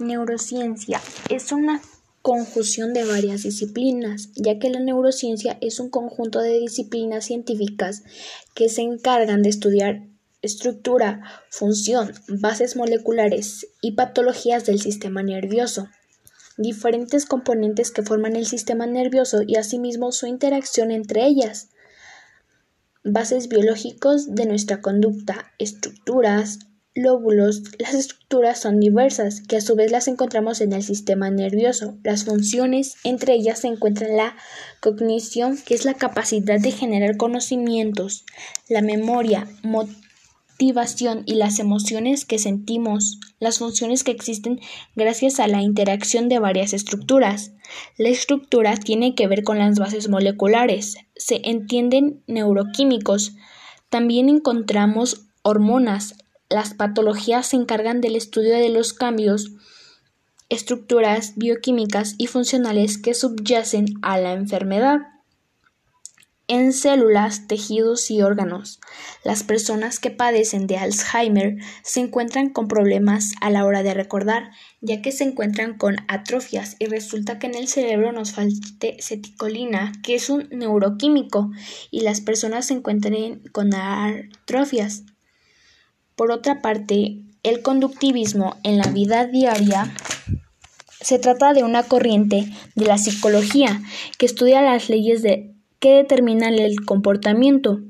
Neurociencia. Es una conjunción de varias disciplinas, ya que la neurociencia es un conjunto de disciplinas científicas que se encargan de estudiar estructura, función, bases moleculares y patologías del sistema nervioso, diferentes componentes que forman el sistema nervioso y asimismo su interacción entre ellas, bases biológicos de nuestra conducta, estructuras, lóbulos. Las estructuras son diversas, que a su vez las encontramos en el sistema nervioso. Las funciones, entre ellas se encuentra la cognición, que es la capacidad de generar conocimientos, la memoria, motivación y las emociones que sentimos, las funciones que existen gracias a la interacción de varias estructuras. La estructura tiene que ver con las bases moleculares, se entienden neuroquímicos. También encontramos hormonas, las patologías se encargan del estudio de los cambios, estructuras bioquímicas y funcionales que subyacen a la enfermedad en células, tejidos y órganos. Las personas que padecen de Alzheimer se encuentran con problemas a la hora de recordar, ya que se encuentran con atrofias y resulta que en el cerebro nos falte ceticolina, que es un neuroquímico, y las personas se encuentran con atrofias. Por otra parte, el conductivismo en la vida diaria se trata de una corriente de la psicología que estudia las leyes que determinan el comportamiento,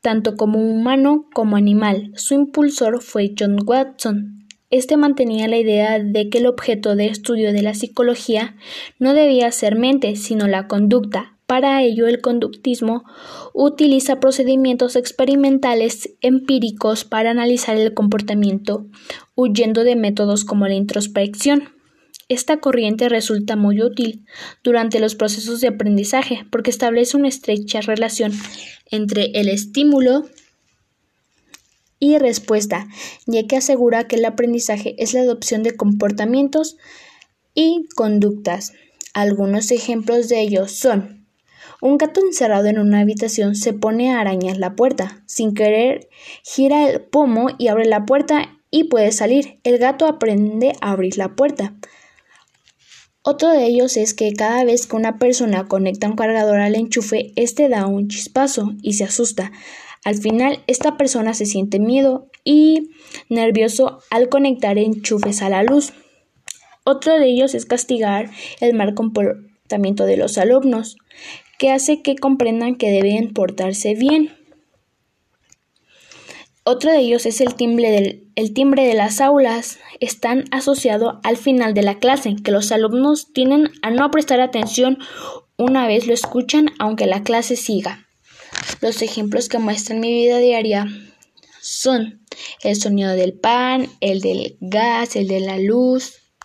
tanto como humano como animal. Su impulsor fue John Watson. Este mantenía la idea de que el objeto de estudio de la psicología no debía ser mente, sino la conducta, para ello, el conductismo utiliza procedimientos experimentales empíricos para analizar el comportamiento, huyendo de métodos como la introspección. Esta corriente resulta muy útil durante los procesos de aprendizaje porque establece una estrecha relación entre el estímulo y respuesta, ya que asegura que el aprendizaje es la adopción de comportamientos y conductas. Algunos ejemplos de ellos son un gato encerrado en una habitación se pone a arañar la puerta. Sin querer, gira el pomo y abre la puerta y puede salir. El gato aprende a abrir la puerta. Otro de ellos es que cada vez que una persona conecta un cargador al enchufe, este da un chispazo y se asusta. Al final, esta persona se siente miedo y nervioso al conectar enchufes a la luz. Otro de ellos es castigar el mal comportamiento de los alumnos que hace que comprendan que deben portarse bien. Otro de ellos es el timbre, el timbre de las aulas. Están asociado al final de la clase, que los alumnos tienen a no prestar atención una vez lo escuchan, aunque la clase siga. Los ejemplos que muestran mi vida diaria son el sonido del pan, el del gas, el de la luz,